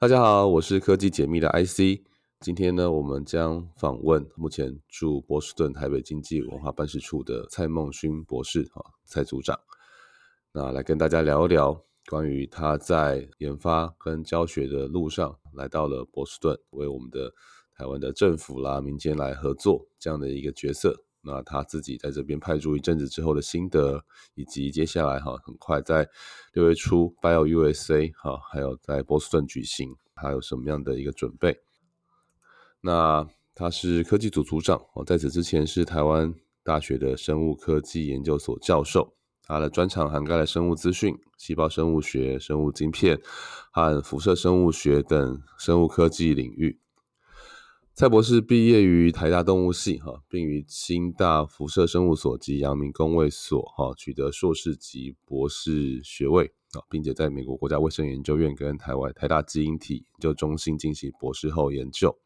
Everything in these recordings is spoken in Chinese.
大家好，我是科技解密的 IC。今天呢，我们将访问目前驻波士顿台北经济文化办事处的蔡梦勋博士，啊，蔡组长。那来跟大家聊一聊关于他在研发跟教学的路上，来到了波士顿，为我们的台湾的政府啦、民间来合作这样的一个角色。那他自己在这边派驻一阵子之后的心得，以及接下来哈，很快在六月初 Bio USA 哈，还有在波士顿举行，还有什么样的一个准备？那他是科技组组长哦，在此之前是台湾大学的生物科技研究所教授，他的专长涵盖了生物资讯、细胞生物学、生物晶片和辐射生物学等生物科技领域。蔡博士毕业于台大动物系，哈，并于清大辐射生物所及阳明工卫所，哈，取得硕士及博士学位，啊，并且在美国国家卫生研究院跟台湾台大基因体研究中心进行博士后研究。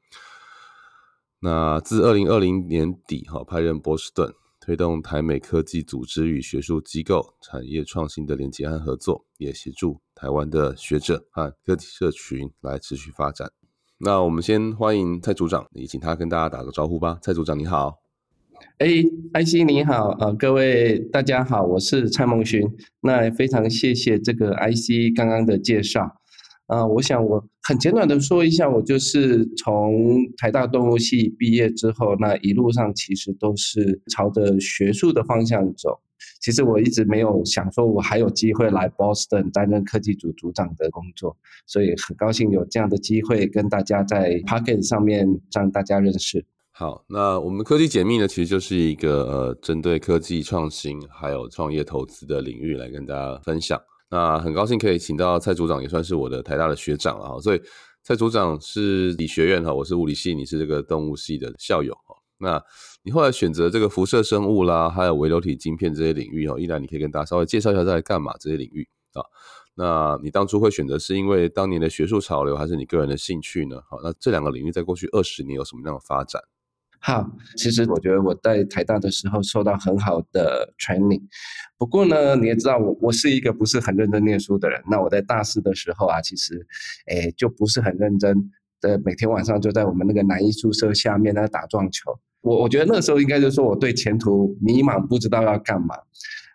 那自二零二零年底，哈，派任波士顿，推动台美科技组织与学术机构、产业创新的连接和合作，也协助台湾的学者和科技社群来持续发展。那我们先欢迎蔡组长，也请他跟大家打个招呼吧。蔡组长你好，哎，，IC 你好，呃，各位大家好，我是蔡梦勋。那非常谢谢这个 IC 刚刚的介绍。啊，我想我很简短的说一下，我就是从台大动物系毕业之后，那一路上其实都是朝着学术的方向走。其实我一直没有想说，我还有机会来 Boston 担任科技组组长的工作，所以很高兴有这样的机会跟大家在 p o c k e t 上面让大家认识。好，那我们科技解密呢，其实就是一个呃，针对科技创新还有创业投资的领域来跟大家分享。那很高兴可以请到蔡组长，也算是我的台大的学长了哈。所以蔡组长是理学院哈，我是物理系，你是这个动物系的校友哈。那你后来选择这个辐射生物啦，还有微流体晶片这些领域哦，依然你可以跟大家稍微介绍一下在干嘛这些领域啊？那你当初会选择是因为当年的学术潮流，还是你个人的兴趣呢？好，那这两个领域在过去二十年有什么样的发展？好，其实我觉得我在台大的时候受到很好的 training，不过呢，你也知道我我是一个不是很认真念书的人。那我在大四的时候啊，其实诶就不是很认真的，每天晚上就在我们那个男艺宿舍下面那打撞球。我我觉得那时候应该就是说我对前途迷茫，不知道要干嘛。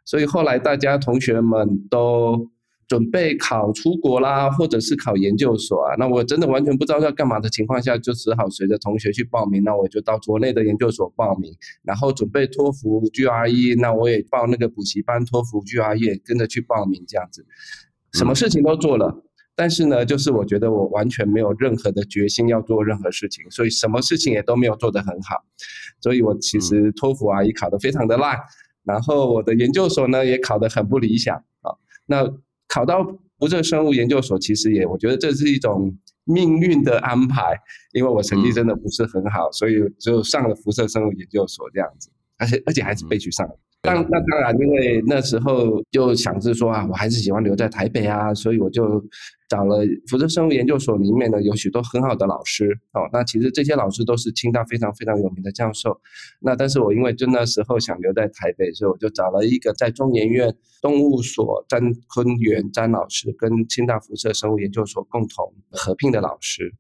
所以后来大家同学们都。准备考出国啦，或者是考研究所啊？那我真的完全不知道要干嘛的情况下，就只好随着同学去报名。那我就到国内的研究所报名，然后准备托福 GRE，那我也报那个补习班，托福 GRE 跟着去报名，这样子，什么事情都做了。但是呢，就是我觉得我完全没有任何的决心要做任何事情，所以什么事情也都没有做得很好。所以我其实托福啊也考得非常的烂，然后我的研究所呢也考得很不理想啊。那考到辐射生物研究所，其实也我觉得这是一种命运的安排，因为我成绩真的不是很好，所以就上了辐射生物研究所这样子，而且而且还是被取上。当那当然，因为那时候就想着说啊，我还是喜欢留在台北啊，所以我就找了辐射生物研究所里面呢有许多很好的老师哦。那其实这些老师都是清大非常非常有名的教授。那但是我因为就那时候想留在台北，所以我就找了一个在中研院动物所詹坤元詹老师跟清大辐射生物研究所共同合聘的老师。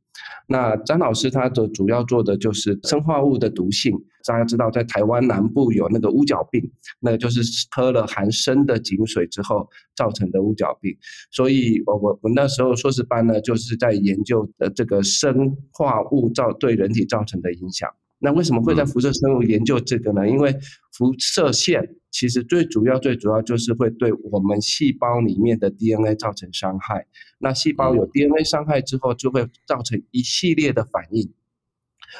那张老师他的主要做的就是生化物的毒性。大家知道，在台湾南部有那个乌角病，那就是喝了含砷的井水之后造成的乌角病。所以，我我我那时候硕士班呢，就是在研究呃这个生化物造对人体造成的影响。那为什么会在辐射生物研究这个呢？因为辐射线其实最主要、最主要就是会对我们细胞里面的 DNA 造成伤害。那细胞有 DNA 伤害之后，就会造成一系列的反应，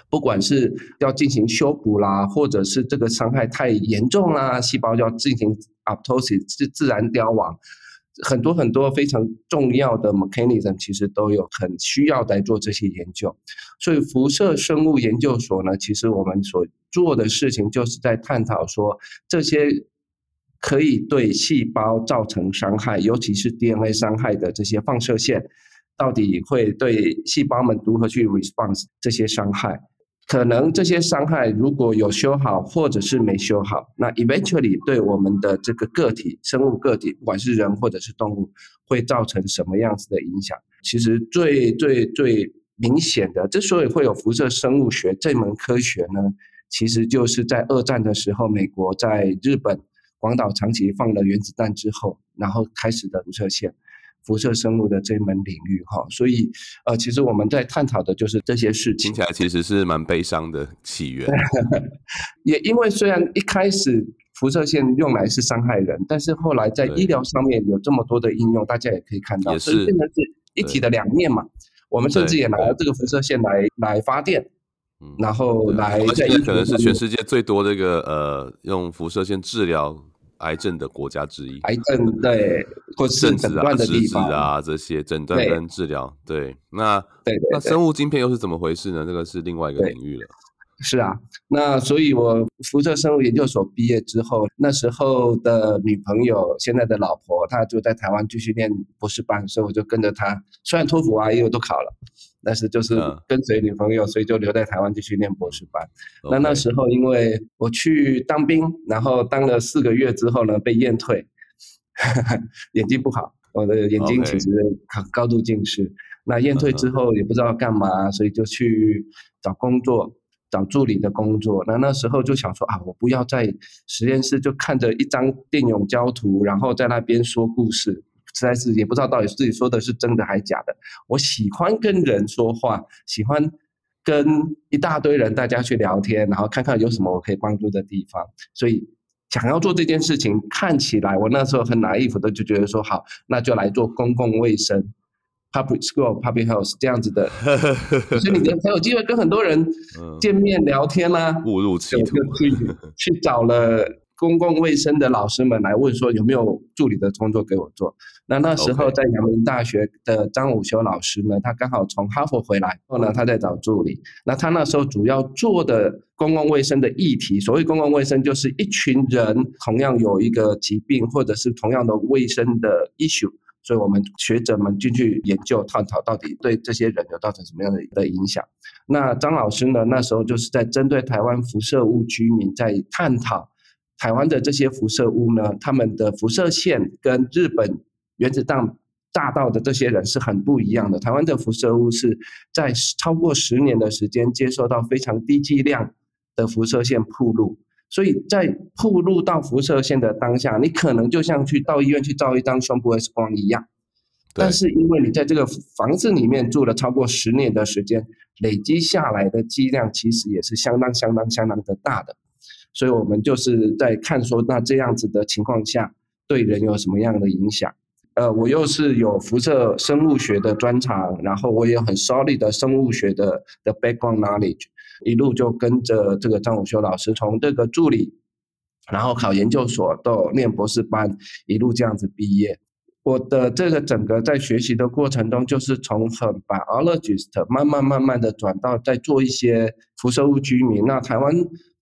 不管是要进行修补啦，或者是这个伤害太严重啦，细胞要进行 apoptosis 自自然凋亡。很多很多非常重要的 mechanism 其实都有很需要来做这些研究，所以辐射生物研究所呢，其实我们所做的事情就是在探讨说这些可以对细胞造成伤害，尤其是 DNA 伤害的这些放射线，到底会对细胞们如何去 response 这些伤害。可能这些伤害如果有修好，或者是没修好，那 eventually 对我们的这个个体、生物个体，不管是人或者是动物，会造成什么样子的影响？其实最最最明显的，之所以会有辐射生物学这门科学呢，其实就是在二战的时候，美国在日本广岛、长崎放了原子弹之后，然后开始的辐射线。辐射生物的这门领域，哈，所以呃，其实我们在探讨的就是这些事情。听起来其实是蛮悲伤的起源。也因为虽然一开始辐射线用来是伤害人，但是后来在医疗上面有这么多的应用，大家也可以看到，所以变成是一体的两面嘛。我们甚至也拿这个辐射线来来发电，然后来在可能是全世界最多这个呃用辐射线治疗。癌症的国家之一，癌症对，或是诊断的地方啊，这些诊断跟治疗，对，那对那生物晶片又是怎么回事呢？这个是另外一个领域了。是啊，那所以我辐射生物研究所毕业之后，那时候的女朋友，现在的老婆，她就在台湾继续念博士班，所以我就跟着她，虽然托福啊也有都考了。但是就是跟随女朋友，所以就留在台湾继续念博士班。那那时候因为我去当兵，然后当了四个月之后呢，被验退，眼睛不好，我的眼睛其实高高度近视。那验退之后也不知道干嘛，所以就去找工作，找助理的工作。那那时候就想说啊，我不要在实验室就看着一张电泳胶图，然后在那边说故事。实在是也不知道到底自己说的是真的还是假的。我喜欢跟人说话，喜欢跟一大堆人大家去聊天，然后看看有什么我可以帮助的地方。所以想要做这件事情，看起来我那时候很拿衣服的就觉得说好，那就来做公共卫生，public school public house 这样子的。所以你才有机会跟很多人见面聊天啦。误入歧途，去去找了。公共卫生的老师们来问说有没有助理的工作给我做？那那时候在阳明大学的张武修老师呢，他刚好从哈佛回来，后呢他在找助理。那他那时候主要做的公共卫生的议题，所谓公共卫生就是一群人同样有一个疾病或者是同样的卫生的 issue，所以我们学者们进去研究探讨到底对这些人有造成什么样的的影响。那张老师呢那时候就是在针对台湾辐射物居民在探讨。台湾的这些辐射物呢，他们的辐射线跟日本原子弹炸到的这些人是很不一样的。台湾的辐射物是在超过十年的时间接受到非常低剂量的辐射线铺路，所以在铺路到辐射线的当下，你可能就像去到医院去照一张胸部 X 光一样。但是因为你在这个房子里面住了超过十年的时间，累积下来的剂量其实也是相当相当相当的大的。所以我们就是在看说，那这样子的情况下，对人有什么样的影响？呃，我又是有辐射生物学的专长，然后我也很 solid 的生物学的的 background knowledge，一路就跟着这个张武修老师，从这个助理，然后考研究所，到念博士班，一路这样子毕业。我的这个整个在学习的过程中，就是从很 biologist 慢慢慢慢的转到在做一些辐射屋居民。那台湾。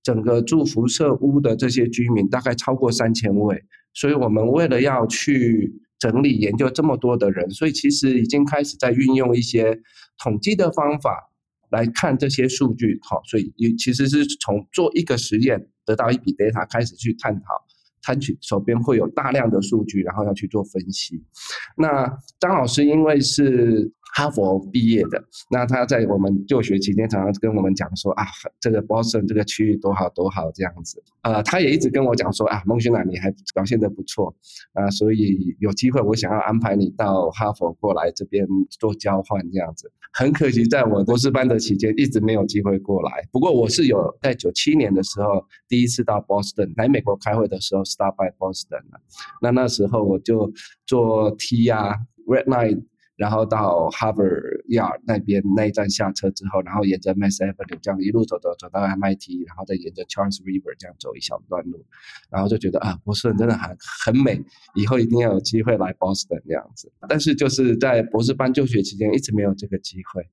整个住辐射屋的这些居民大概超过三千位，所以我们为了要去整理研究这么多的人，所以其实已经开始在运用一些统计的方法来看这些数据。好，所以也其实是从做一个实验得到一笔 data 开始去探讨，探取手边会有大量的数据，然后要去做分析。那张老师因为是。哈佛毕业的，那他在我们就学期间常常跟我们讲说啊，这个 Boston 这个区域多好多好这样子啊，他也一直跟我讲说啊，孟勋南你还表现得不错啊，所以有机会我想要安排你到哈佛过来这边做交换这样子。很可惜，在我博士班的期间一直没有机会过来。不过我是有在九七年的时候第一次到 Boston 来美国开会的时候，stop by Boston。那那时候我就做 T 啊，Red Line。然后到 Harvard Yard 那边那一站下车之后，然后沿着 Mass Avenue 这样一路走走走到 MIT，然后再沿着 Charles River 这样走一小段路，然后就觉得啊，波士顿真的很很美，以后一定要有机会来 Boston 这样子。但是就是在博士班就学期间一直没有这个机会。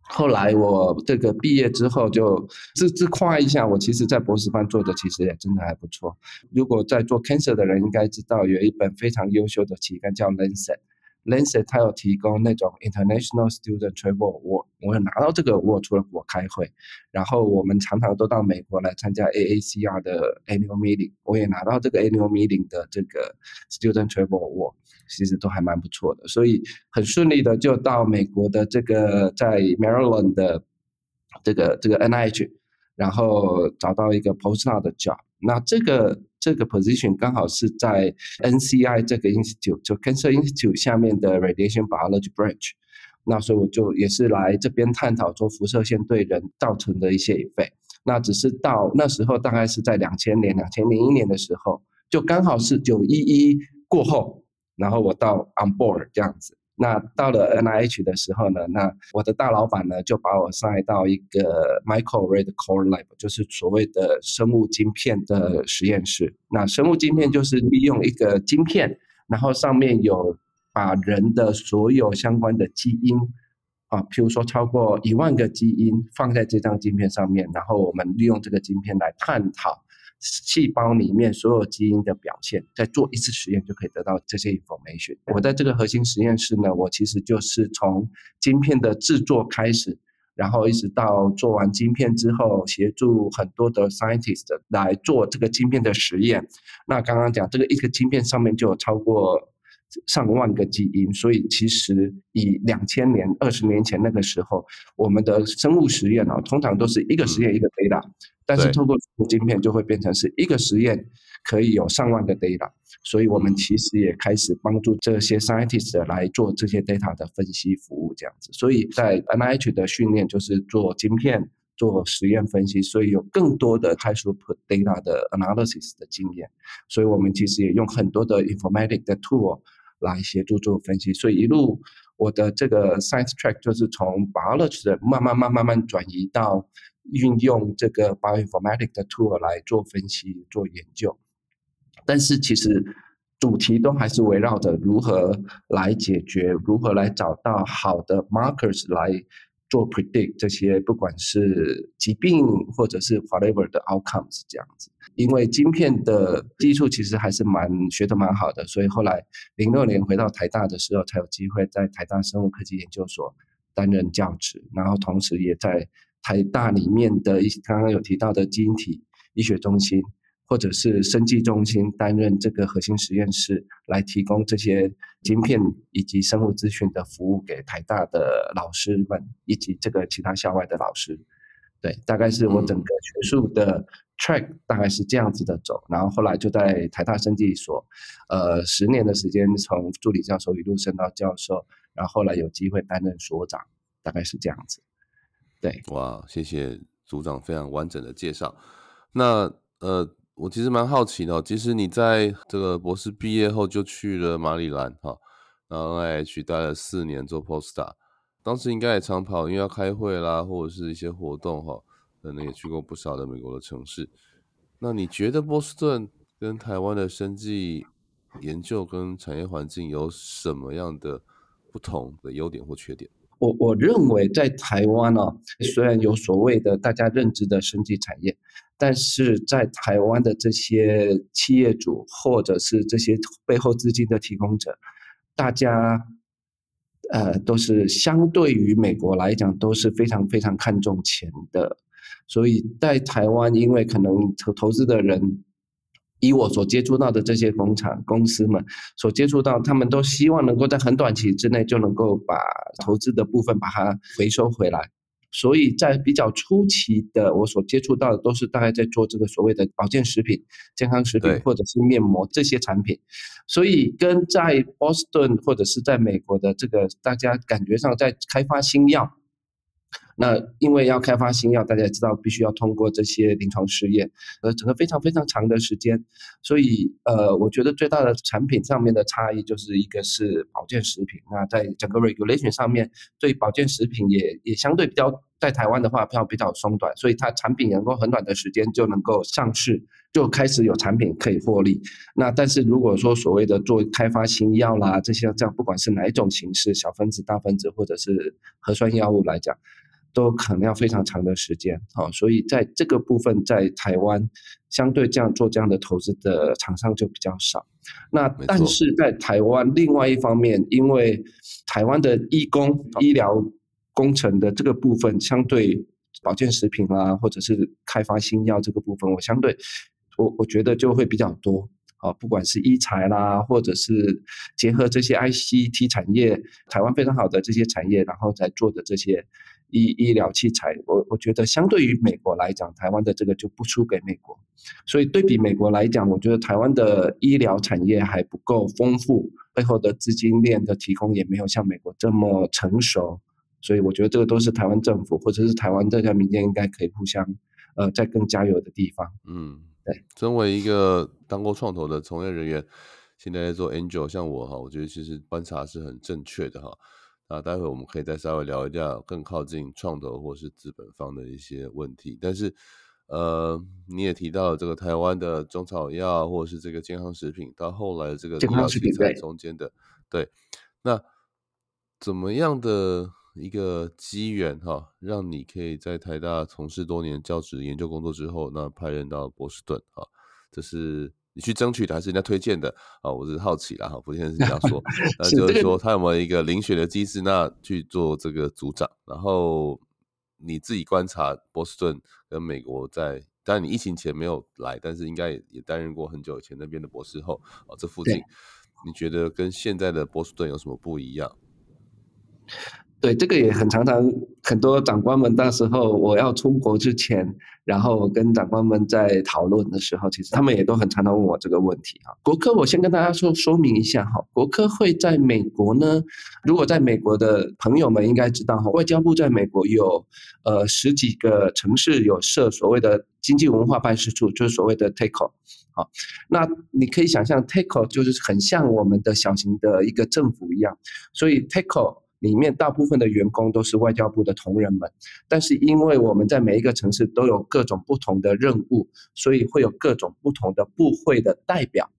后来我这个毕业之后就自自夸一下，我其实在博士班做的其实也真的还不错。如果在做 cancer 的人应该知道，有一本非常优秀的期刊叫 Lancet。Lancet 它有提供那种 International Student Travel Award，我有拿到这个 award 出了国开会，然后我们常常都到美国来参加 AACR 的 Annual Meeting，我也拿到这个 Annual Meeting 的这个 Student Travel Award，其实都还蛮不错的，所以很顺利的就到美国的这个在 Maryland 的这个这个 NIH，然后找到一个 postdoc 的 job，那这个。这个 position 刚好是在 NCI 这个 institute，就 Cancer Institute 下面的 Radiation Biology Branch，那所以我就也是来这边探讨做辐射线对人造成的一些 effect。那只是到那时候大概是在两千年、两千零一年的时候，就刚好是九一一过后，然后我到 on board 这样子。那到了 NIH 的时候呢，那我的大老板呢就把我塞到一个 Microarray Core Lab，就是所谓的生物晶片的实验室。那生物晶片就是利用一个晶片，然后上面有把人的所有相关的基因啊，譬如说超过一万个基因放在这张晶片上面，然后我们利用这个晶片来探讨。细胞里面所有基因的表现，再做一次实验就可以得到这些 information。我在这个核心实验室呢，我其实就是从晶片的制作开始，然后一直到做完晶片之后，协助很多的 scientist 来做这个晶片的实验。那刚刚讲这个一个晶片上面就有超过。上万个基因，所以其实以两千年、二十年前那个时候，我们的生物实验啊，通常都是一个实验一个 data，但是透过晶片就会变成是一个实验可以有上万个 data，所以我们其实也开始帮助这些 scientists 来做这些 data 的分析服务，这样子。所以在 NIH 的训练就是做晶片、做实验分析，所以有更多的快速 put data 的 analysis 的经验，所以我们其实也用很多的 informatic 的 tool。来协助做分析，所以一路我的这个 science track 就是从 biology 的慢慢慢慢慢转移到运用这个 bioinformatics 的 tool 来做分析、做研究。但是其实主题都还是围绕着如何来解决、如何来找到好的 markers 来。做 predict 这些，不管是疾病或者是 whatever 的 outcomes 这样子，因为晶片的技术其实还是蛮学的蛮好的，所以后来零六年回到台大的时候，才有机会在台大生物科技研究所担任教职，然后同时也在台大里面的一刚刚有提到的基因体医学中心。或者是生技中心担任这个核心实验室，来提供这些晶片以及生物资讯的服务给台大的老师们以及这个其他校外的老师。对，大概是我整个学术的 track 大概是这样子的走，然后后来就在台大生技所，呃，十年的时间从助理教授一路升到教授，然后后来有机会担任所长，大概是这样子。对，哇，谢谢组长非常完整的介绍。那呃。我其实蛮好奇的，其实你在这个博士毕业后就去了马里兰哈，然后 NIH 待了四年做 postdoc，当时应该也常跑，因为要开会啦，或者是一些活动哈，可能也去过不少的美国的城市。那你觉得波士顿跟台湾的生技研究跟产业环境有什么样的不同的优点或缺点？我我认为在台湾呢，虽然有所谓的大家认知的生技产业，但是在台湾的这些企业主或者是这些背后资金的提供者，大家呃都是相对于美国来讲都是非常非常看重钱的，所以在台湾，因为可能投投资的人。以我所接触到的这些工厂公司们所接触到，他们都希望能够在很短期之内就能够把投资的部分把它回收回来。所以在比较初期的，我所接触到的都是大概在做这个所谓的保健食品、健康食品或者是面膜这些产品。所以跟在波士顿或者是在美国的这个大家感觉上在开发新药。那因为要开发新药，大家也知道必须要通过这些临床试验，呃，整个非常非常长的时间。所以，呃，我觉得最大的产品上面的差异就是一个是保健食品。那在整个 regulation 上面，对保健食品也也相对比较，在台湾的话，比较比较松短，所以它产品能够很短的时间就能够上市，就开始有产品可以获利。那但是如果说所谓的做开发新药啦，这些这样不管是哪一种形式，小分子、大分子或者是核酸药物来讲。都可能要非常长的时间，哦，所以在这个部分，在台湾相对这样做这样的投资的厂商就比较少。那但是在台湾另外一方面，因为台湾的医工医疗工程的这个部分，相对保健食品啦，或者是开发新药这个部分，我相对我我觉得就会比较多。啊，不管是医材啦，或者是结合这些 ICT 产业，台湾非常好的这些产业，然后在做的这些。医医疗器材，我我觉得相对于美国来讲，台湾的这个就不输给美国，所以对比美国来讲，我觉得台湾的医疗产业还不够丰富，背后的资金链的提供也没有像美国这么成熟，所以我觉得这个都是台湾政府或者是台湾这家民间应该可以互相呃再更加油的地方。嗯，对。身为一个当过创投的从业人员，现在在做 Angel，像我哈，我觉得其实观察是很正确的哈。那待会我们可以再稍微聊一下更靠近创投或是资本方的一些问题。但是，呃，你也提到这个台湾的中草药或者是这个健康食品，到后来这个医疗器材中间的，对，那怎么样的一个机缘哈，让你可以在台大从事多年教职研究工作之后，那派任到波士顿哈，这是。你去争取的还是人家推荐的啊？我是好奇啦哈，不先是这样说，那就是说他有没有一个遴选的机制，那去做这个组长，然后你自己观察波士顿跟美国在，当然你疫情前没有来，但是应该也也担任过很久以前那边的博士后啊，这附近你觉得跟现在的波士顿有什么不一样？对，这个也很常常很多长官们，到时候我要出国之前，然后跟长官们在讨论的时候，其实他们也都很常常问我这个问题啊。国科，我先跟大家说说明一下哈，国科会在美国呢，如果在美国的朋友们应该知道哈，外交部在美国有呃十几个城市有设所谓的经济文化办事处，就是所谓的 TAKO，好，那你可以想象 TAKO 就是很像我们的小型的一个政府一样，所以 TAKO。里面大部分的员工都是外交部的同仁们，但是因为我们在每一个城市都有各种不同的任务，所以会有各种不同的部会的代表，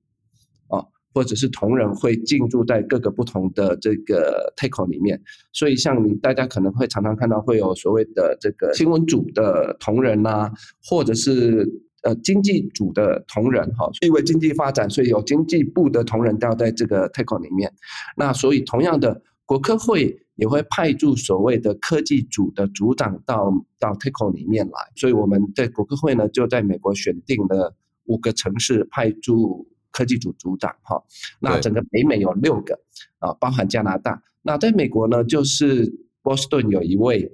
啊，或者是同仁会进驻在各个不同的这个 take 里面。所以像你大家可能会常常看到会有所谓的这个新闻组的同仁呐，或者是呃经济组的同仁哈，因为经济发展，所以有经济部的同仁都在这个 take 里面。那所以同样的。国科会也会派驻所谓的科技组的组长到到 TICO 里面来，所以我们在国科会呢就在美国选定了五个城市派驻科技组组长哈。那整个北美有六个啊，包含加拿大。那在美国呢，就是波士顿有一位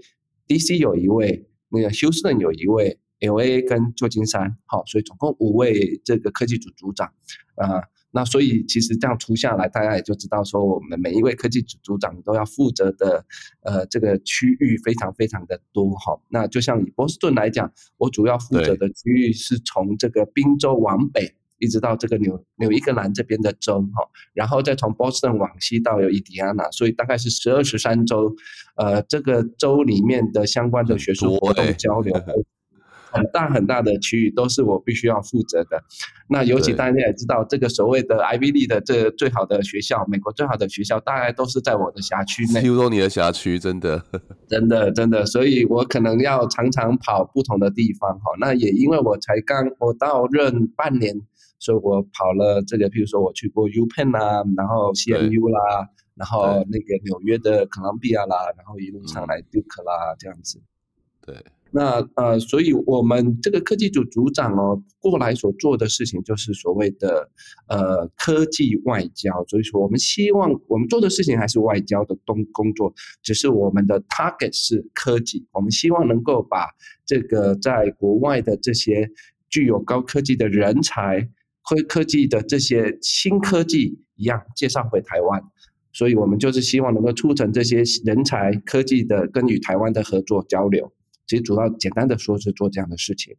，DC 有一位，那个休斯顿有一位，LA 跟旧金山，好，所以总共五位这个科技组组长啊。那所以其实这样出下来，大家也就知道说，我们每一位科技组组长都要负责的，呃，这个区域非常非常的多哈。那就像以波士顿来讲，我主要负责的区域是从这个宾州往北，一直到这个纽纽伊格兰这边的州哈，然后再从波士顿往西到有伊迪安纳，所以大概是十二十三州，呃，这个州里面的相关的学术活动交流。很大很大的区域都是我必须要负责的。那尤其大家也知道，这个所谓的 Ivy League 的这最好的学校，美国最好的学校，大概都是在我的辖区内。听说你的辖区真的，真的真的，所以我可能要常常跑不同的地方哈。那也因为我才刚我到任半年，所以我跑了这个，譬如说我去过 U Penn 啊，然后 CMU 啦，然后那个纽约的哥伦比亚啦，然后一路上来 Duke 啦这样子。对。那呃，所以我们这个科技组组长哦，过来所做的事情就是所谓的呃科技外交。所以说，我们希望我们做的事情还是外交的东工作，只是我们的 target 是科技。我们希望能够把这个在国外的这些具有高科技的人才、科科技的这些新科技一样介绍回台湾。所以我们就是希望能够促成这些人才科技的跟与台湾的合作交流。其实主要简单的说是做这样的事情，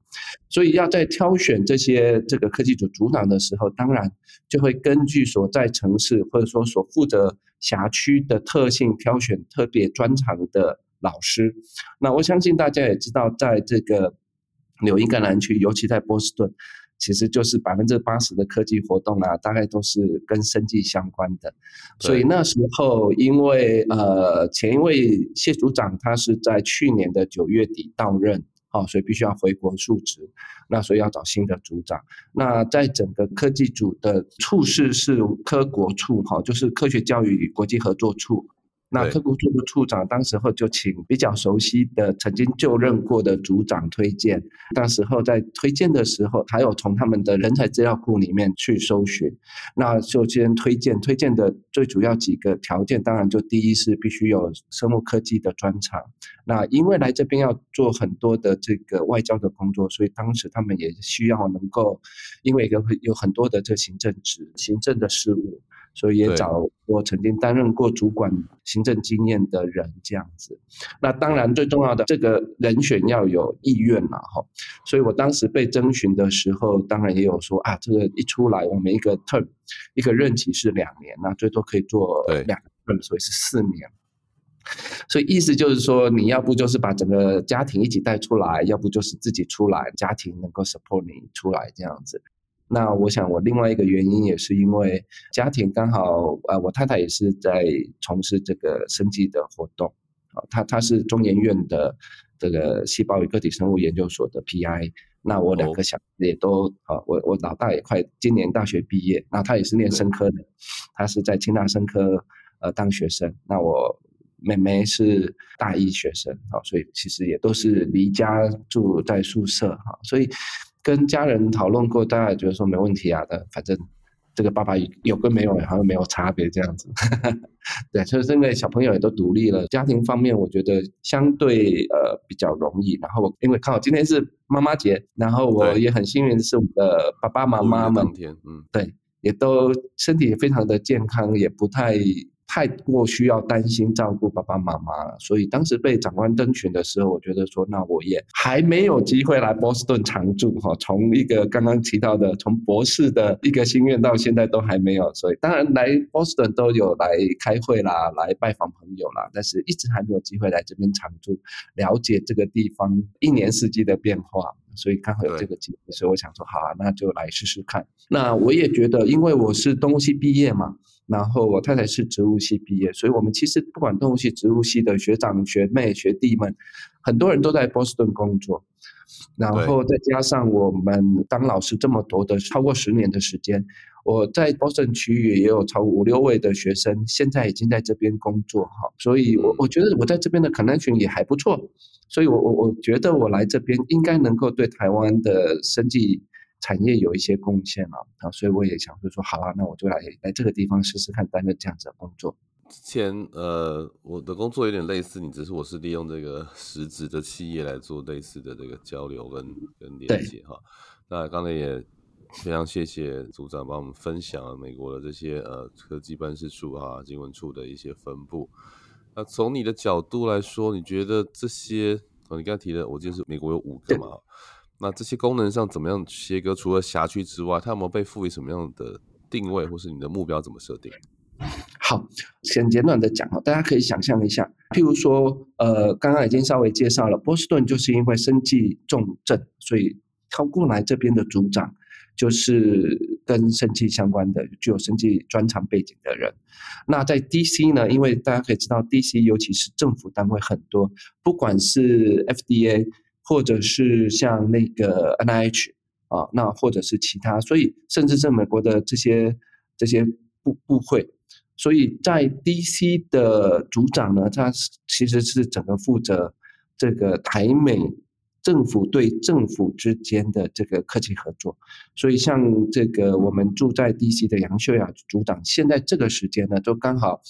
所以要在挑选这些这个科技组组长的时候，当然就会根据所在城市或者说所负责辖区的特性挑选特别专长的老师。那我相信大家也知道，在这个纽英格兰区，尤其在波士顿。其实就是百分之八十的科技活动啊，大概都是跟生计相关的。所以那时候，因为呃前一位谢组长他是在去年的九月底到任，好，所以必须要回国述职。那所以要找新的组长。那在整个科技组的处室是科国处，哈，就是科学教育与国际合作处。那科工处的处长，当时候就请比较熟悉的、曾经就任过的组长推荐。当时候在推荐的时候，还有从他们的人才资料库里面去搜寻。那就先推荐，推荐的最主要几个条件，当然就第一是必须有生物科技的专长。那因为来这边要做很多的这个外交的工作，所以当时他们也需要能够，因为有有很多的这行政职、行政的事务。所以也找我曾经担任过主管、行政经验的人这样子。那当然最重要的这个人选要有意愿嘛，哈。所以我当时被征询的时候，当然也有说啊，这个一出来，我们一个 term 一个任期是两年，那最多可以做两个 term，，所以是四年。所以意思就是说，你要不就是把整个家庭一起带出来，要不就是自己出来，家庭能够 support 你出来这样子。那我想，我另外一个原因也是因为家庭刚好，呃，我太太也是在从事这个生计的活动，啊，她她是中研院的这个细胞与个体生物研究所的 PI，那我两个小也都，啊，我我老大也快今年大学毕业，那他也是念生科的，他是在清大生科呃当学生，那我妹妹是大一学生，啊，所以其实也都是离家住在宿舍，哈，所以。跟家人讨论过，大家也觉得说没问题啊的，反正这个爸爸有跟没有好像没有差别这样子。对，所以因为小朋友也都独立了，家庭方面我觉得相对呃比较容易。然后因为刚好今天是妈妈节，然后我也很幸运是我的爸爸妈妈们，嗯，对，也都身体也非常的健康，也不太。太过需要担心照顾爸爸妈妈了，所以当时被长官征询的时候，我觉得说，那我也还没有机会来波士顿常住哈。从一个刚刚提到的，从博士的一个心愿到现在都还没有，所以当然来波士顿都有来开会啦，来拜访朋友啦，但是一直还没有机会来这边常住，了解这个地方一年四季的变化。所以刚好有这个机会，所以我想说，好啊，那就来试试看。那我也觉得，因为我是动物系毕业嘛。然后我太太是植物系毕业，所以我们其实不管动物系、植物系的学长、学妹、学弟们，很多人都在波士顿工作。然后再加上我们当老师这么多的超过十年的时间，我在波士顿区域也有超五六位的学生，现在已经在这边工作哈。所以我我觉得我在这边的 connection 也还不错，所以我我我觉得我来这边应该能够对台湾的生计。产业有一些贡献了啊，所以我也想说说好啊，那我就来来这个地方试试看担任这样子的工作。之前呃，我的工作有点类似你，只是我是利用这个 实质的企业来做类似的这个交流跟跟连接哈。那刚才也非常谢谢组长帮我们分享了美国的这些呃科技办事处啊、经文处的一些分布。那从你的角度来说，你觉得这些哦，你刚才提的，我记得是美国有五个嘛？那这些功能上怎么样切割？除了辖区之外，它有没有被赋予什么样的定位，或是你的目标怎么设定？好，先简短的讲哈，大家可以想象一下，譬如说，呃，刚刚已经稍微介绍了，波士顿就是因为生计重症，所以靠过来这边的组长就是跟生计相关的，具有生计专长背景的人。那在 DC 呢，因为大家可以知道，DC 尤其是政府单位很多，不管是 FDA。或者是像那个 NIH 啊，那或者是其他，所以甚至是美国的这些这些部部会，所以在 DC 的组长呢，他其实是整个负责这个台美政府对政府之间的这个科技合作，所以像这个我们住在 DC 的杨秀雅组长，现在这个时间呢，都刚好。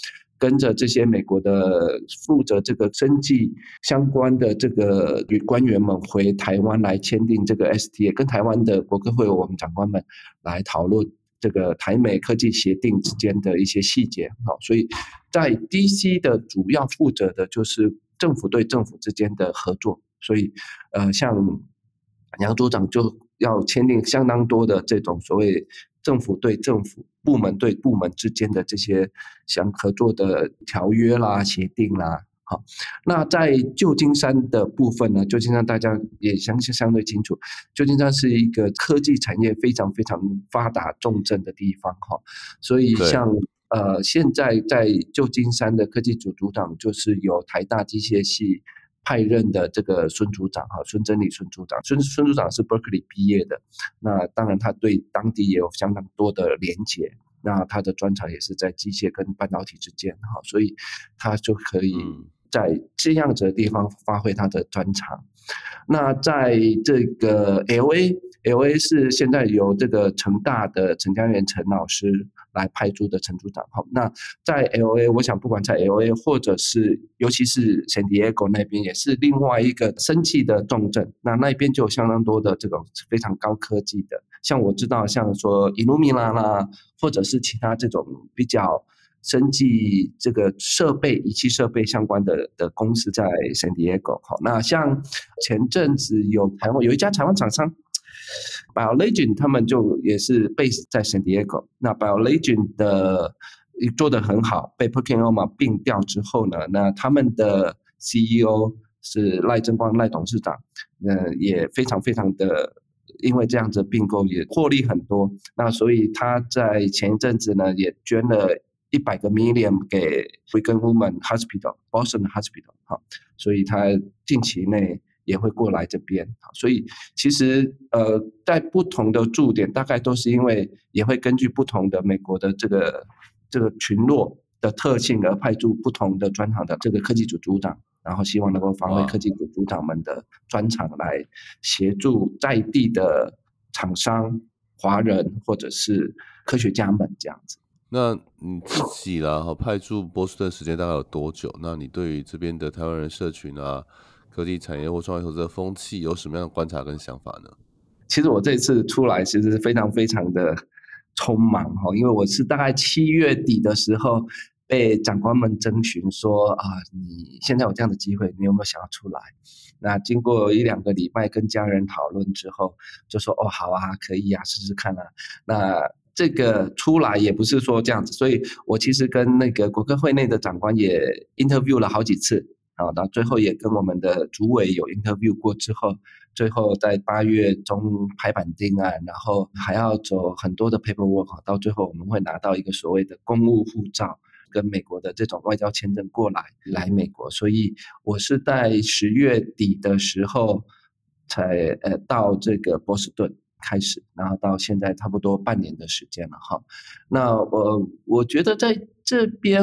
跟着这些美国的负责这个生计相关的这个官员们回台湾来签订这个 STA，跟台湾的国科会我们长官们来讨论这个台美科技协定之间的一些细节啊，所以在 DC 的主要负责的就是政府对政府之间的合作，所以呃，像杨组长就要签订相当多的这种所谓政府对政府、部门对部门之间的这些相合作的条约啦、协定啦。好，那在旧金山的部分呢？旧金山大家也相信相对清楚，旧金山是一个科技产业非常非常发达重镇的地方哈。所以像呃，现在在旧金山的科技组组长就是由台大机械系派任的这个孙组长哈，孙真理孙组长。孙孙组长是 Berkeley 毕业的，那当然他对当地也有相当多的连结。那他的专长也是在机械跟半导体之间哈，所以他就可以。在这样子的地方发挥他的专长。那在这个 L A，L A 是现在由这个成大的陈江源陈老师来派驻的陈组长。好，那在 L A，我想不管在 L A 或者是尤其是 San Diego 那边，也是另外一个生气的重镇。那那边就有相当多的这种非常高科技的，像我知道，像说 Illumina 啦，或者是其他这种比较。生技这个设备、仪器设备相关的的公司在 San Diego。好，那像前阵子有台湾有一家台湾厂商，BioLegend，他们就也是 base 在 San Diego。那 BioLegend 的做的很好，被 PerkinElmer 并掉之后呢，那他们的 CEO 是赖正光赖董事长，呃，也非常非常的，因为这样子并购也获利很多。那所以他在前一阵子呢，也捐了。一百个 million 给 Brigham Women Hospital Boston Hospital 哈，所以他近期内也会过来这边，所以其实呃在不同的驻点，大概都是因为也会根据不同的美国的这个这个群落的特性而派驻不同的专长的这个科技组组长，然后希望能够发挥科技组组长们的专长来协助在地的厂商、华人或者是科学家们这样子。那你自己啦，哈，派驻波士顿时间大概有多久？那你对于这边的台湾人社群啊、科技产业或创业投资的风气有什么样的观察跟想法呢？其实我这次出来其实是非常非常的匆忙哈，因为我是大概七月底的时候被长官们征询说啊，你现在有这样的机会，你有没有想要出来？那经过一两个礼拜跟家人讨论之后，就说哦，好啊，可以啊，试试看啊。那这个出来也不是说这样子，所以我其实跟那个国科会内的长官也 interview 了好几次啊，到最后也跟我们的主委有 interview 过之后，最后在八月中拍板定案，然后还要走很多的 paperwork，到最后我们会拿到一个所谓的公务护照跟美国的这种外交签证过来来美国，所以我是在十月底的时候才呃到这个波士顿。开始，然后到现在差不多半年的时间了哈。那我我觉得在这边，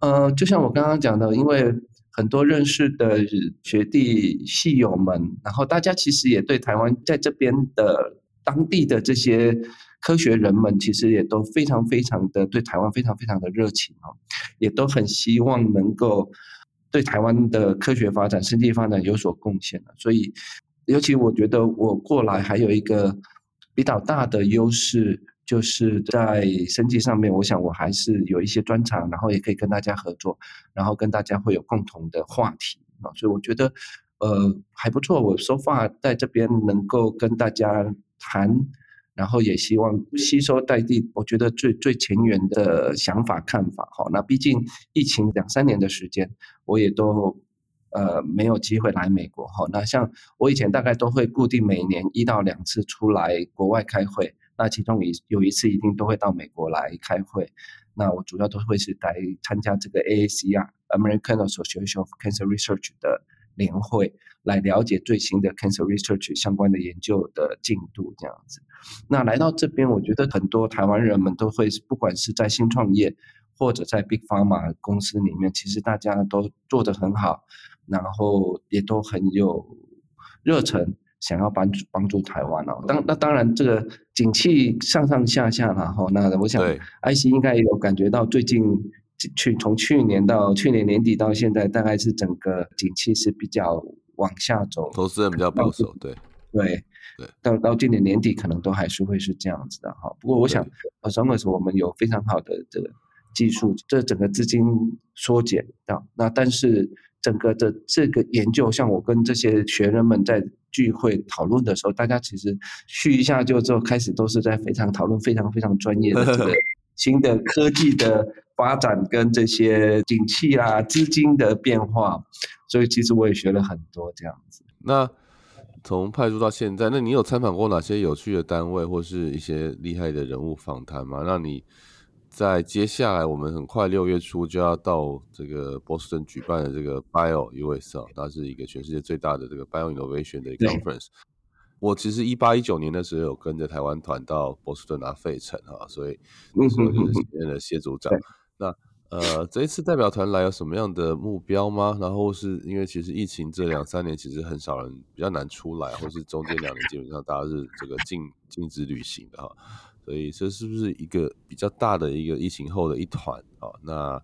呃，就像我刚刚讲的，因为很多认识的学弟系友们，然后大家其实也对台湾在这边的当地的这些科学人们，其实也都非常非常的对台湾非常非常的热情哦，也都很希望能够对台湾的科学发展、经济发展有所贡献的，所以。尤其我觉得我过来还有一个比较大的优势，就是在生计上面，我想我还是有一些专长，然后也可以跟大家合作，然后跟大家会有共同的话题啊，所以我觉得呃还不错。我说话在这边能够跟大家谈，然后也希望吸收在地，我觉得最最前沿的想法看法哈。那毕竟疫情两三年的时间，我也都。呃，没有机会来美国哈。那像我以前大概都会固定每年一到两次出来国外开会，那其中一有一次一定都会到美国来开会。那我主要都会是来参加这个 AACR American Association of Cancer Research 的年会，来了解最新的 cancer research 相关的研究的进度这样子。那来到这边，我觉得很多台湾人们都会，不管是在新创业或者在 Big Pharma 公司里面，其实大家都做得很好。然后也都很有热忱，想要帮助帮助台湾哦。当那当然，这个景气上上下下，然后那我想，I C 应该也有感觉到，最近去从去年到去年年底到现在，大概是整个景气是比较往下走，投资人比较保守，对对。对，到到今年年底可能都还是会是这样子的哈。不过我想，呃，上个时候我们有非常好的这个技术，这整个资金缩减啊，那但是整个的这个研究，像我跟这些学生们在聚会讨论的时候，大家其实去一下就之后开始都是在非常讨论非常非常专业的这个 新的科技的发展跟这些景气啊资金的变化，所以其实我也学了很多这样子。那从派驻到现在，那你有参访过哪些有趣的单位或是一些厉害的人物访谈吗？让你在接下来我们很快六月初就要到这个波士顿举办的这个 Bio US 啊，它是一个全世界最大的这个 Bio Innovation 的 conference。我其实一八一九年的时候有跟着台湾团到波士顿拿费城啊，所以那时候就是现任的谢组长。那呃，这一次代表团来有什么样的目标吗？然后是因为其实疫情这两三年其实很少人比较难出来，或是中间两年基本上大家是这个禁禁止旅行的哈，所以这是不是一个比较大的一个疫情后的一团啊？那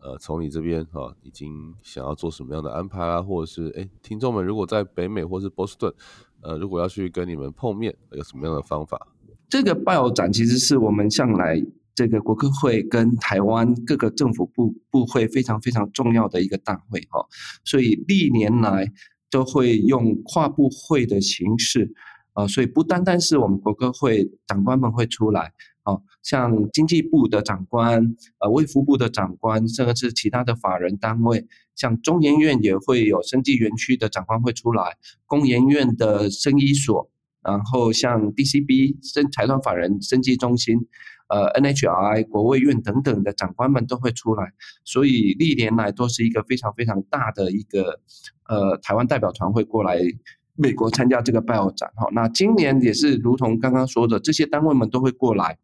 呃，从你这边哈，已经想要做什么样的安排啊？或者是哎，听众们如果在北美或是波士顿，呃，如果要去跟你们碰面，有什么样的方法？这个报展其实是我们向来。这个国科会跟台湾各个政府部部会非常非常重要的一个大会哈，所以历年来都会用跨部会的形式，啊，所以不单单是我们国歌会长官们会出来，啊，像经济部的长官，呃，卫福部的长官，甚至是其他的法人单位，像中研院也会有生技园区的长官会出来，工研院的生医所，然后像 DCB 生财团法人生技中心。呃，NHI 国卫院等等的长官们都会出来，所以历年来都是一个非常非常大的一个呃台湾代表团会过来美国参加这个 Bio 展哈。那今年也是如同刚刚说的，这些单位们都会过来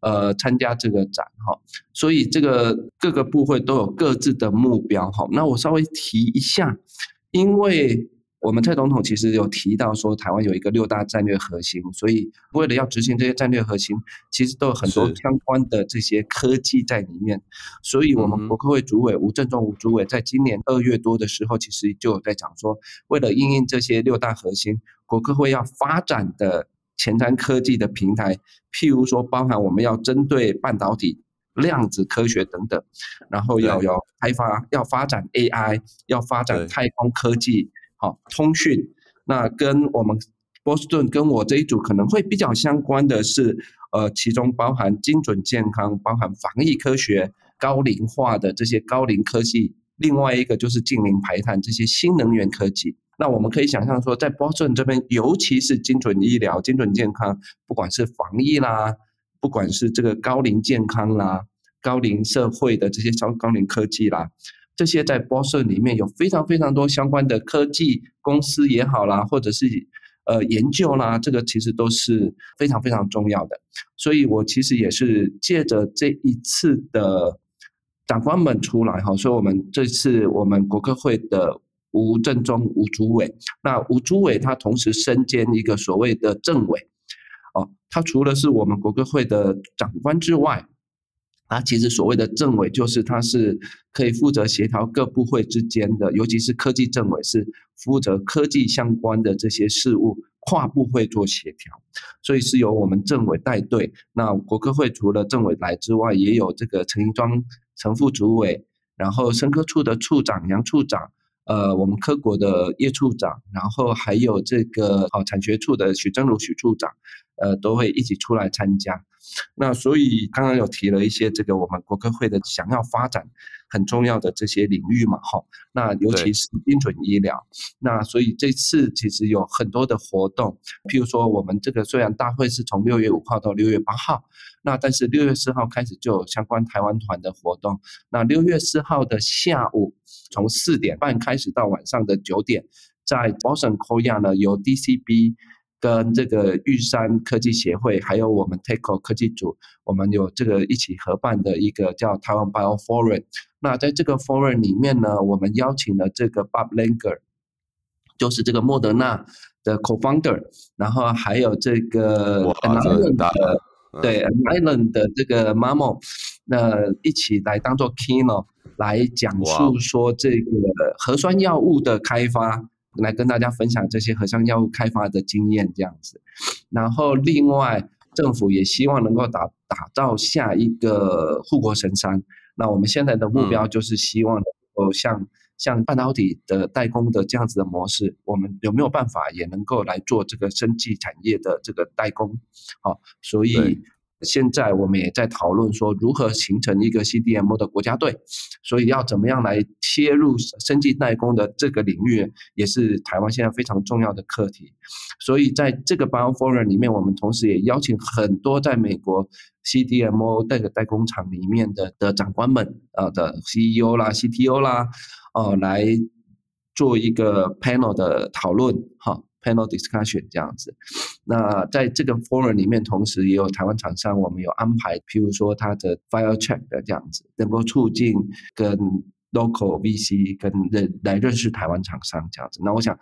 呃参加这个展哈。所以这个各个部会都有各自的目标哈。那我稍微提一下，因为。我们蔡总统其实有提到说，台湾有一个六大战略核心，所以为了要执行这些战略核心，其实都有很多相关的这些科技在里面。所以，我们国科会主委吴振中吴主委在今年二月多的时候，其实就有在讲说，为了应应这些六大核心，国科会要发展的前瞻科技的平台，譬如说，包含我们要针对半导体、量子科学等等，然后要要开发、要发展 AI，要发展太空科技。好，通讯那跟我们波士顿跟我这一组可能会比较相关的是，呃，其中包含精准健康、包含防疫科学、高龄化的这些高龄科技，另外一个就是近零排碳这些新能源科技。那我们可以想象说，在波士顿这边，尤其是精准医疗、精准健康，不管是防疫啦，不管是这个高龄健康啦、高龄社会的这些高高龄科技啦。这些在波士里面有非常非常多相关的科技公司也好啦，或者是呃研究啦，这个其实都是非常非常重要的。所以我其实也是借着这一次的长官们出来哈，所以我们这次我们国科会的吴正中吴主委，那吴主委他同时身兼一个所谓的政委，哦，他除了是我们国歌会的长官之外。啊，其实所谓的政委就是他是可以负责协调各部会之间的，尤其是科技政委是负责科技相关的这些事务，跨部会做协调，所以是由我们政委带队。那国科会除了政委来之外，也有这个陈一庄陈副主委，然后生科处的处长杨处长，呃，我们科国的叶处长，然后还有这个哦产学处的许正如许处长，呃，都会一起出来参加。那所以刚刚有提了一些这个我们国科会的想要发展很重要的这些领域嘛，哈，那尤其是精准医疗。那所以这次其实有很多的活动，譬如说我们这个虽然大会是从六月五号到六月八号，那但是六月四号开始就有相关台湾团的活动。那六月四号的下午从四点半开始到晚上的九点，在 Boston Corea 呢由 DCB。跟这个玉山科技协会，还有我们 Takeo 科技组，我们有这个一起合办的一个叫台湾 Bio Forum。那在这个 Forum 里面呢，我们邀请了这个 Bob Langer，就是这个莫德纳的 Co-founder，然后还有这个 Island 的对 Island 的这个 Mamo，那一起来当做 Keynote 来讲述说这个核酸药物的开发。来跟大家分享这些核酸药物开发的经验这样子。然后另外，政府也希望能够打打造下一个护国神山。那我们现在的目标就是希望能够像像半导体的代工的这样子的模式，我们有没有办法也能够来做这个生技产业的这个代工？好，所以。现在我们也在讨论说如何形成一个 CDMO 的国家队，所以要怎么样来切入生技代工的这个领域，也是台湾现在非常重要的课题。所以在这个 Bio Forum 里面，我们同时也邀请很多在美国 CDMO 这个代工厂里面的的长官们，呃的 CEO 啦、CTO 啦，呃来做一个 panel 的讨论，哈。Panel discussion 这样子，那在这个 forum 里面，同时也有台湾厂商，我们有安排，譬如说他的 fire check 的这样子，能够促进跟 local VC 跟认来认识台湾厂商这样子。那我想。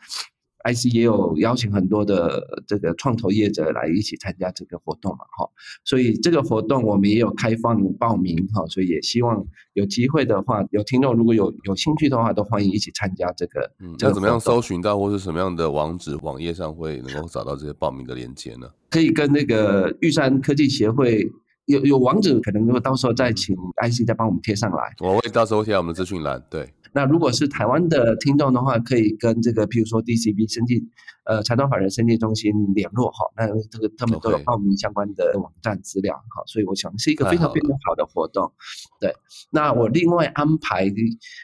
IC 也有邀请很多的这个创投业者来一起参加这个活动嘛，哈，所以这个活动我们也有开放报名，哈，所以也希望有机会的话，有听众如果有有兴趣的话，都欢迎一起参加这个。嗯，要怎么样搜寻到，或是什么样的网址网页上会能够找到这些报名的链接呢？可以跟那个玉山科技协会有有网址，可能到时候再请 IC 再帮我们贴上来。我会到时候贴在我们的资讯栏，对。那如果是台湾的听众的话，可以跟这个，譬如说 DCB 生计，呃，财团法人生技中心联络哈。那这个他们都有报名相关的网站资料哈，所以我想是一个非常非常好的活动。对，那我另外安排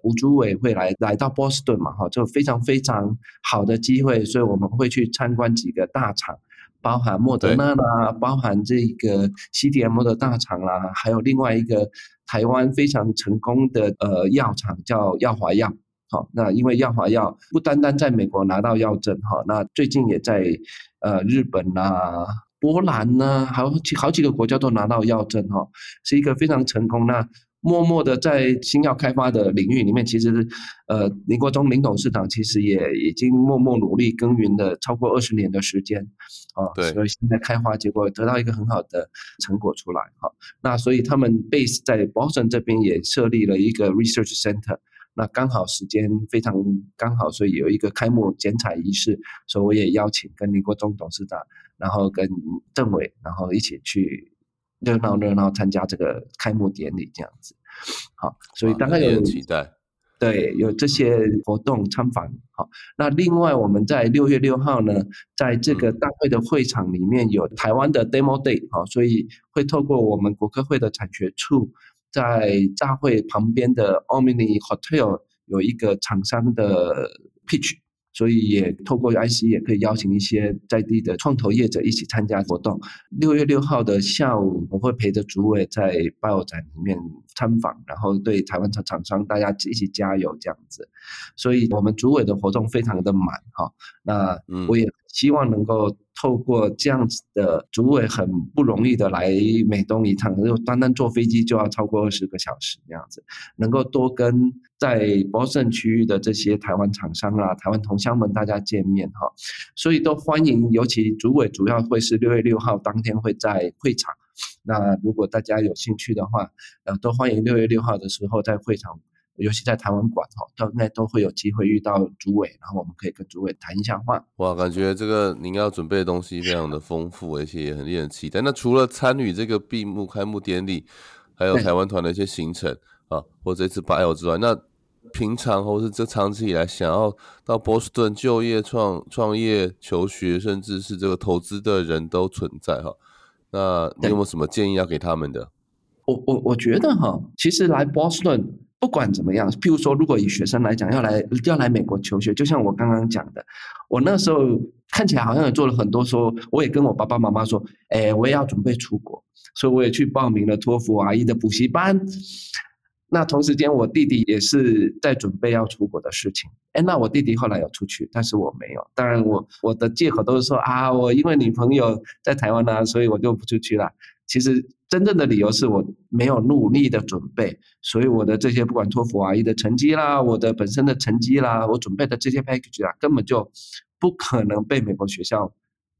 吴主委会来来到波士顿嘛哈，就非常非常好的机会，所以我们会去参观几个大厂。包含莫德纳啦，包含这个 CDM 的大厂啦，还有另外一个台湾非常成功的呃药厂叫药华药。好，那因为药华药不单单在美国拿到药证哈，那最近也在呃日本啦、波兰呐，好几好几个国家都拿到药证哈，是一个非常成功那。默默的在新药开发的领域里面，其实，呃，林国忠林董事长其实也已经默默努力耕耘了超过二十年的时间，啊，对，所以现在开花结果得到一个很好的成果出来，哈，那所以他们 base 在 Boston 这边也设立了一个 research center，那刚好时间非常刚好，所以有一个开幕剪彩仪式，所以我也邀请跟林国忠董事长，然后跟政委，然后一起去。热闹热闹参加这个开幕典礼这样子，好，所以大概有期待，对，有这些活动参访。好，那另外我们在六月六号呢，在这个大会的会场里面有台湾的 demo day，好，所以会透过我们国科会的产学处，在大会旁边的 Omni Hotel 有一个厂商的 pitch。所以也透过 IC 也可以邀请一些在地的创投业者一起参加活动。六月六号的下午，我会陪着主委在报展里面参访，然后对台湾厂厂商大家一起加油这样子。所以我们主委的活动非常的满哈。那我也希望能够。透过这样子的，主委很不容易的来美东一趟，就单单坐飞机就要超过二十个小时这样子，能够多跟在 Boston 区域的这些台湾厂商啊、台湾同乡们大家见面哈，所以都欢迎，尤其主委主要会是六月六号当天会在会场，那如果大家有兴趣的话，呃，都欢迎六月六号的时候在会场。尤其在台湾馆哈，都应该都会有机会遇到主委，然后我们可以跟主委谈一下话。哇，感觉这个您要准备的东西非常的丰富，而且也很令人期待。那除了参与这个闭幕开幕典礼，还有台湾团的一些行程啊，或这次 Bio 之外，那平常或是这长期以来想要到波士顿就业、创创业、求学，甚至是这个投资的人都存在哈。那你有没有什么建议要给他们的？我我我觉得哈，其实来波士顿。不管怎么样，譬如说，如果以学生来讲，要来要来美国求学，就像我刚刚讲的，我那时候看起来好像也做了很多，说我也跟我爸爸妈妈说，哎，我也要准备出国，所以我也去报名了托福、阿姨的补习班。那同时间，我弟弟也是在准备要出国的事情。哎，那我弟弟后来有出去，但是我没有。当然，我我的借口都是说啊，我因为女朋友在台湾呢，所以我就不出去了。其实真正的理由是我没有努力的准备，所以我的这些不管托福、阿姨的成绩啦，我的本身的成绩啦，我准备的这些 package 啊，根本就不可能被美国学校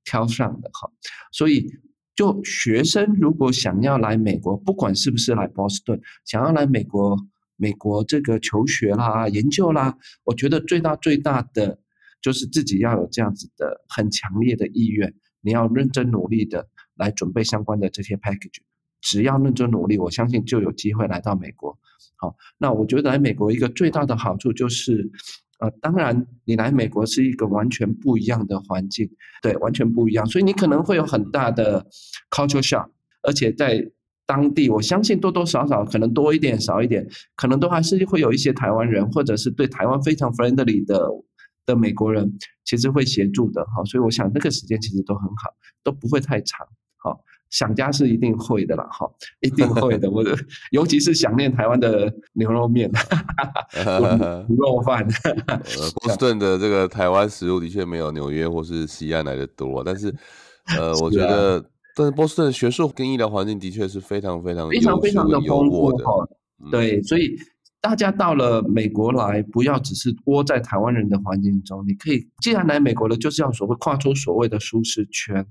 挑上的哈。所以，就学生如果想要来美国，不管是不是来波士顿，想要来美国，美国这个求学啦、研究啦，我觉得最大最大的就是自己要有这样子的很强烈的意愿，你要认真努力的来准备相关的这些 package。只要认真努力，我相信就有机会来到美国。好，那我觉得来美国一个最大的好处就是，呃，当然你来美国是一个完全不一样的环境，对，完全不一样，所以你可能会有很大的 culture shock，而且在当地，我相信多多少少可能多一点少一点，可能都还是会有一些台湾人或者是对台湾非常 friendly 的的美国人，其实会协助的。好，所以我想那个时间其实都很好，都不会太长。好。想家是一定会的啦，哈，一定会的。我尤其是想念台湾的牛肉面、牛肉饭。波士顿的这个台湾食物的确没有纽约或是西安来的多，但是，呃，我觉得，但是波士顿学术跟医疗环境的确是非常非常非常非常的丰富的。对，所以大家到了美国来，不要只是窝在台湾人的环境中，你可以既然来美国了，就是要所谓跨出所谓的舒适圈。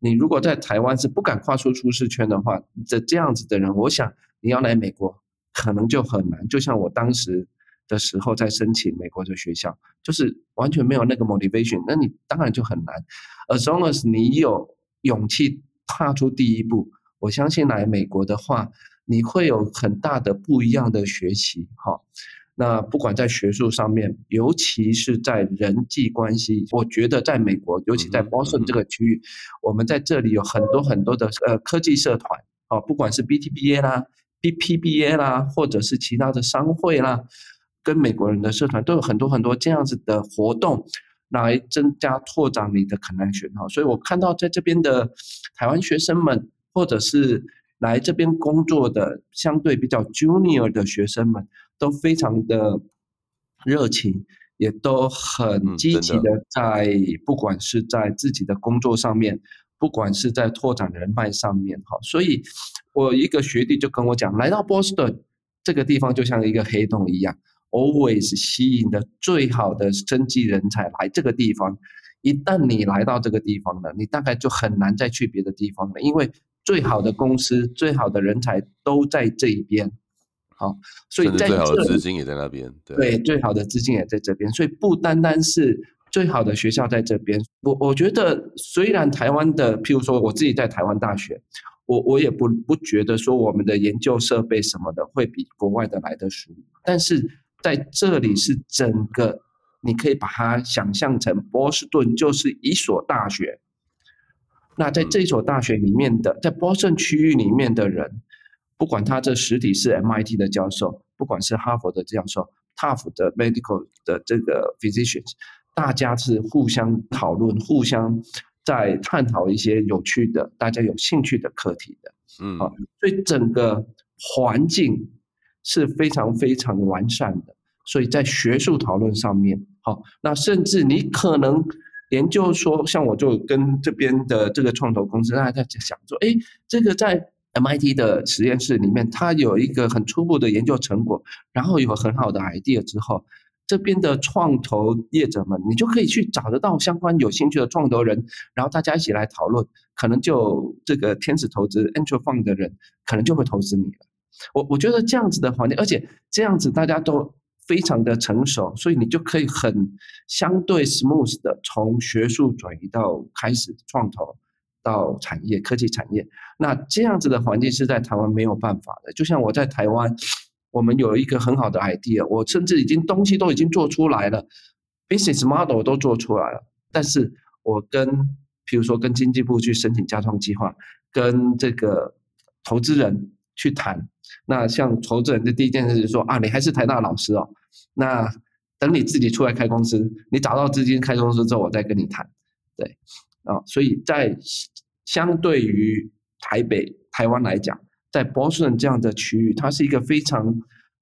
你如果在台湾是不敢跨出舒适圈的话，这这样子的人，我想你要来美国可能就很难。就像我当时的时候在申请美国的学校，就是完全没有那个 motivation，那你当然就很难。As long as 你有勇气踏出第一步，我相信来美国的话，你会有很大的不一样的学习，哈。那不管在学术上面，尤其是在人际关系，我觉得在美国，尤其在波士顿这个区域，我们在这里有很多很多的呃科技社团，啊，不管是 BTBA 啦、BPBA 啦，或者是其他的商会啦，跟美国人的社团都有很多很多这样子的活动，来增加拓展你的 connection 哈。所以我看到在这边的台湾学生们，或者是来这边工作的相对比较 junior 的学生们。都非常的热情，也都很积极的在，不管是在自己的工作上面，不管是在拓展人脉上面，哈，所以我一个学弟就跟我讲，来到波士顿这个地方就像一个黑洞一样，always 吸引的最好的生技人才来这个地方。一旦你来到这个地方了，你大概就很难再去别的地方了，因为最好的公司、最好的人才都在这一边。好，所以在最好的资金也在那边，对，最好的资金也在这边，所以不单单是最好的学校在这边。我我觉得，虽然台湾的，譬如说我自己在台湾大学，我我也不不觉得说我们的研究设备什么的会比国外的来的熟，但是在这里是整个，你可以把它想象成波士顿就是一所大学，那在这所大学里面的，在波士顿区域里面的人。不管他这实体是 MIT 的教授，不管是哈佛的教授，Tough 的 medical 的这个 physicians，大家是互相讨论、互相在探讨一些有趣的、大家有兴趣的课题的。嗯，啊，所以整个环境是非常非常完善的。所以在学术讨论上面，好，那甚至你可能研究说，像我就跟这边的这个创投公司，大家在想说，哎，这个在。MIT 的实验室里面，它有一个很初步的研究成果，然后有很好的 idea 之后，这边的创投业者们，你就可以去找得到相关有兴趣的创投人，然后大家一起来讨论，可能就这个天使投资 Angel Fund 的人，可能就会投资你了。我我觉得这样子的环境，而且这样子大家都非常的成熟，所以你就可以很相对 smooth 的从学术转移到开始创投。到产业科技产业，那这样子的环境是在台湾没有办法的。就像我在台湾，我们有一个很好的 idea，我甚至已经东西都已经做出来了，business model 都做出来了。但是我跟，比如说跟经济部去申请加创计划，跟这个投资人去谈。那像投资人的第一件事就是说啊，你还是台大老师哦，那等你自己出来开公司，你找到资金开公司之后，我再跟你谈。对。啊，所以在相对于台北、台湾来讲，在波士顿这样的区域，它是一个非常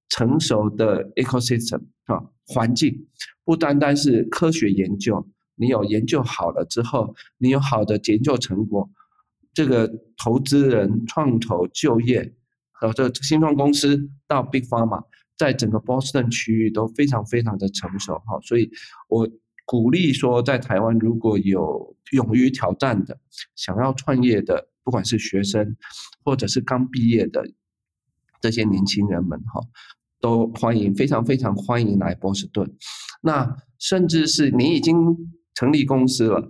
成熟的 ecosystem 啊环境，不单单是科学研究，你有研究好了之后，你有好的研究成果，这个投资人创投就业和这新创公司到 Big Pharma，在整个波士顿区域都非常非常的成熟哈，所以我。鼓励说，在台湾如果有勇于挑战的、想要创业的，不管是学生或者是刚毕业的这些年轻人们，哈，都欢迎，非常非常欢迎来波士顿。那甚至是你已经成立公司了，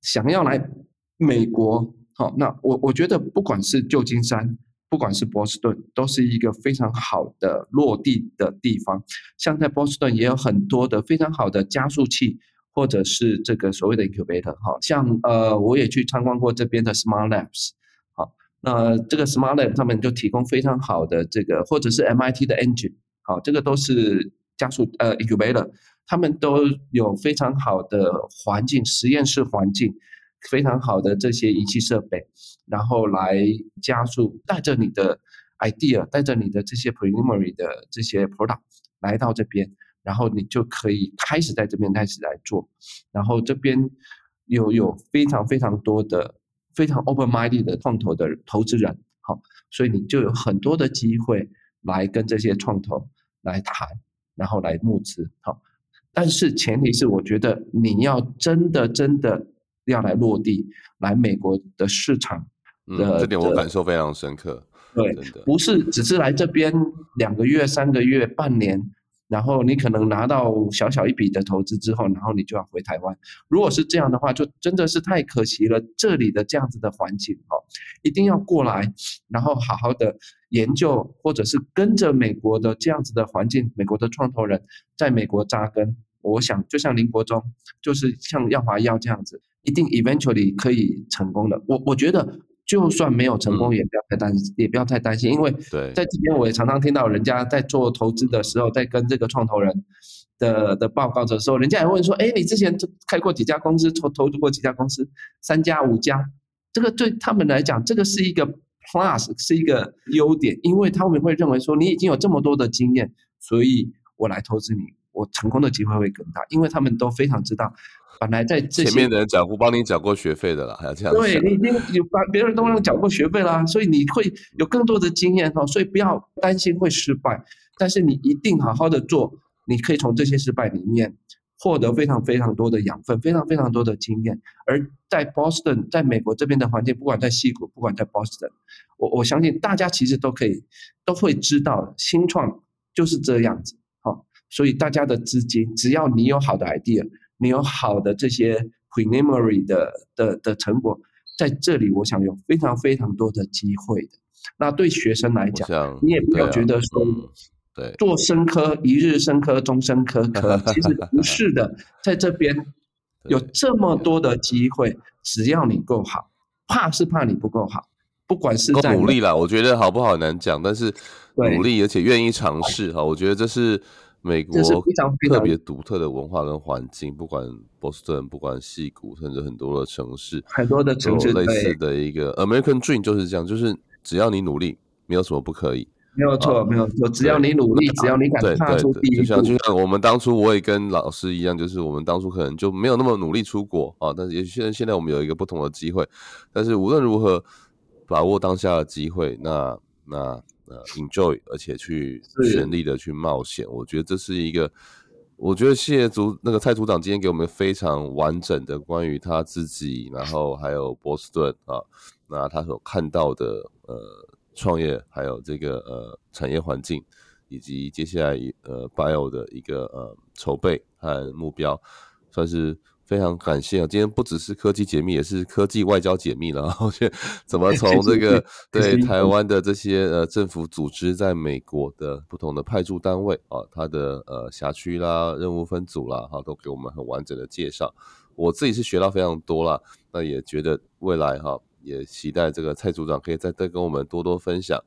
想要来美国，好，那我我觉得不管是旧金山，不管是波士顿，都是一个非常好的落地的地方。像在波士顿也有很多的非常好的加速器，或者是这个所谓的 incubator，哈，像呃，我也去参观过这边的 Smart Labs，好，那这个 Smart Lab 他们就提供非常好的这个，或者是 MIT 的 Engine，好，这个都是加速呃 incubator。他们都有非常好的环境，实验室环境，非常好的这些仪器设备，然后来加速，带着你的 idea，带着你的这些 preliminary 的这些 product 来到这边，然后你就可以开始在这边开始来做，然后这边有有非常非常多的非常 open minded 的创投的投资人，好，所以你就有很多的机会来跟这些创投来谈，然后来募资，好。但是前提是，我觉得你要真的真的要来落地，来美国的市场的，这点我感受非常深刻。对，不是只是来这边两个月、三个月、半年。然后你可能拿到小小一笔的投资之后，然后你就要回台湾。如果是这样的话，就真的是太可惜了。这里的这样子的环境，哦，一定要过来，然后好好的研究，或者是跟着美国的这样子的环境，美国的创投人在美国扎根。我想，就像林国忠，就是像耀华耀这样子，一定 eventually 可以成功的。我我觉得。就算没有成功，也不要太担心，也不要太担心，因为在这边我也常常听到人家在做投资的时候，在跟这个创投人的的报告的时候，人家也问说：“哎，你之前开过几家公司，投投资过几家公司？三家、五家？”这个对他们来讲，这个是一个 plus，是一个优点，因为他们会认为说你已经有这么多的经验，所以我来投资你，我成功的机会会更大，因为他们都非常知道。本来在前面的人缴过，帮你缴过学费的了，还要这样。对你已经有把别人都让缴过学费啦，所以你会有更多的经验哈，所以不要担心会失败，但是你一定好好的做，你可以从这些失败里面获得非常非常多的养分，非常非常多的经验。而在 Boston，在美国这边的环境，不管在西谷，不管在 Boston，我我相信大家其实都可以都会知道，新创就是这样子，好，所以大家的资金，只要你有好的 idea。你有好的这些 preliminary 的的的成果，在这里，我想有非常非常多的机会的。那对学生来讲，你也不要觉得说，对，做生科一日生科终身科科，其实不是的。在这边有这么多的机会，只要你够好，怕是怕你不够好，不管是在努力了，我觉得好不好难讲，但是努力而且愿意尝试哈，我觉得这是。美国特别独特的文化跟环境，不管波士顿，不管西谷，甚至很多的城市，很多的城市类似的一个 American Dream 就是这样，就是只要你努力，没有什么不可以。没有错，没有错，只要你努力，只要你 敢踏出第一步。就像就像我们当初，我也跟老师一样，就是我们当初可能就没有那么努力出国啊，但是也许现在现在我们有一个不同的机会，但是无论如何把握当下的机会，那那。呃，enjoy，而且去全力的去冒险，我觉得这是一个，我觉得谢组那个蔡组长今天给我们非常完整的关于他自己，然后还有波士顿啊，那他所看到的呃创业，还有这个呃产业环境，以及接下来呃 bio 的一个呃筹备和目标，算是。非常感谢啊！今天不只是科技解密，也是科技外交解密了。我觉得怎么从这个 对台湾的这些呃政府组织在美国的不同的派驻单位啊，它的呃辖区啦、任务分组啦，哈，都给我们很完整的介绍。我自己是学到非常多啦，那也觉得未来哈，也期待这个蔡组长可以再再跟我们多多分享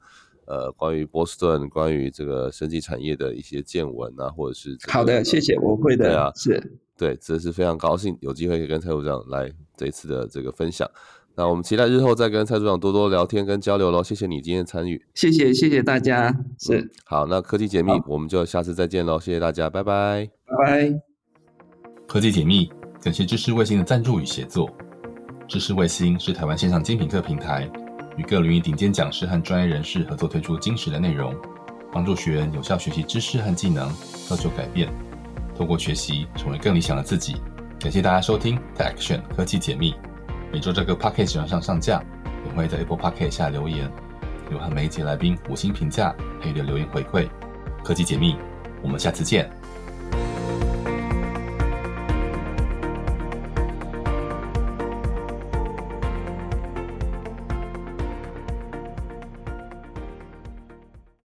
呃关于波士顿、关于这个生技产业的一些见闻啊，或者是好的，谢谢，我会的，对啊，是。对，这是非常高兴有机会可以跟蔡组长来这一次的这个分享。那我们期待日后再跟蔡组长多多聊天跟交流喽。谢谢你今天参与，谢谢谢谢大家。是好，那科技解密我们就下次再见喽。谢谢大家，拜拜拜拜。科技解密感谢知识卫星的赞助与协作。知识卫星是台湾线上精品课平台，与各领域顶尖讲师和专业人士合作推出精实的内容，帮助学员有效学习知识和技能，造就改变。透过学习，成为更理想的自己。感谢大家收听 Tech Action 科技解密，每周这个 Podcast 上上架，也会在 Apple Podcast 下留言，有和每一节来宾五星评价，配留留言回馈。科技解密，我们下次见。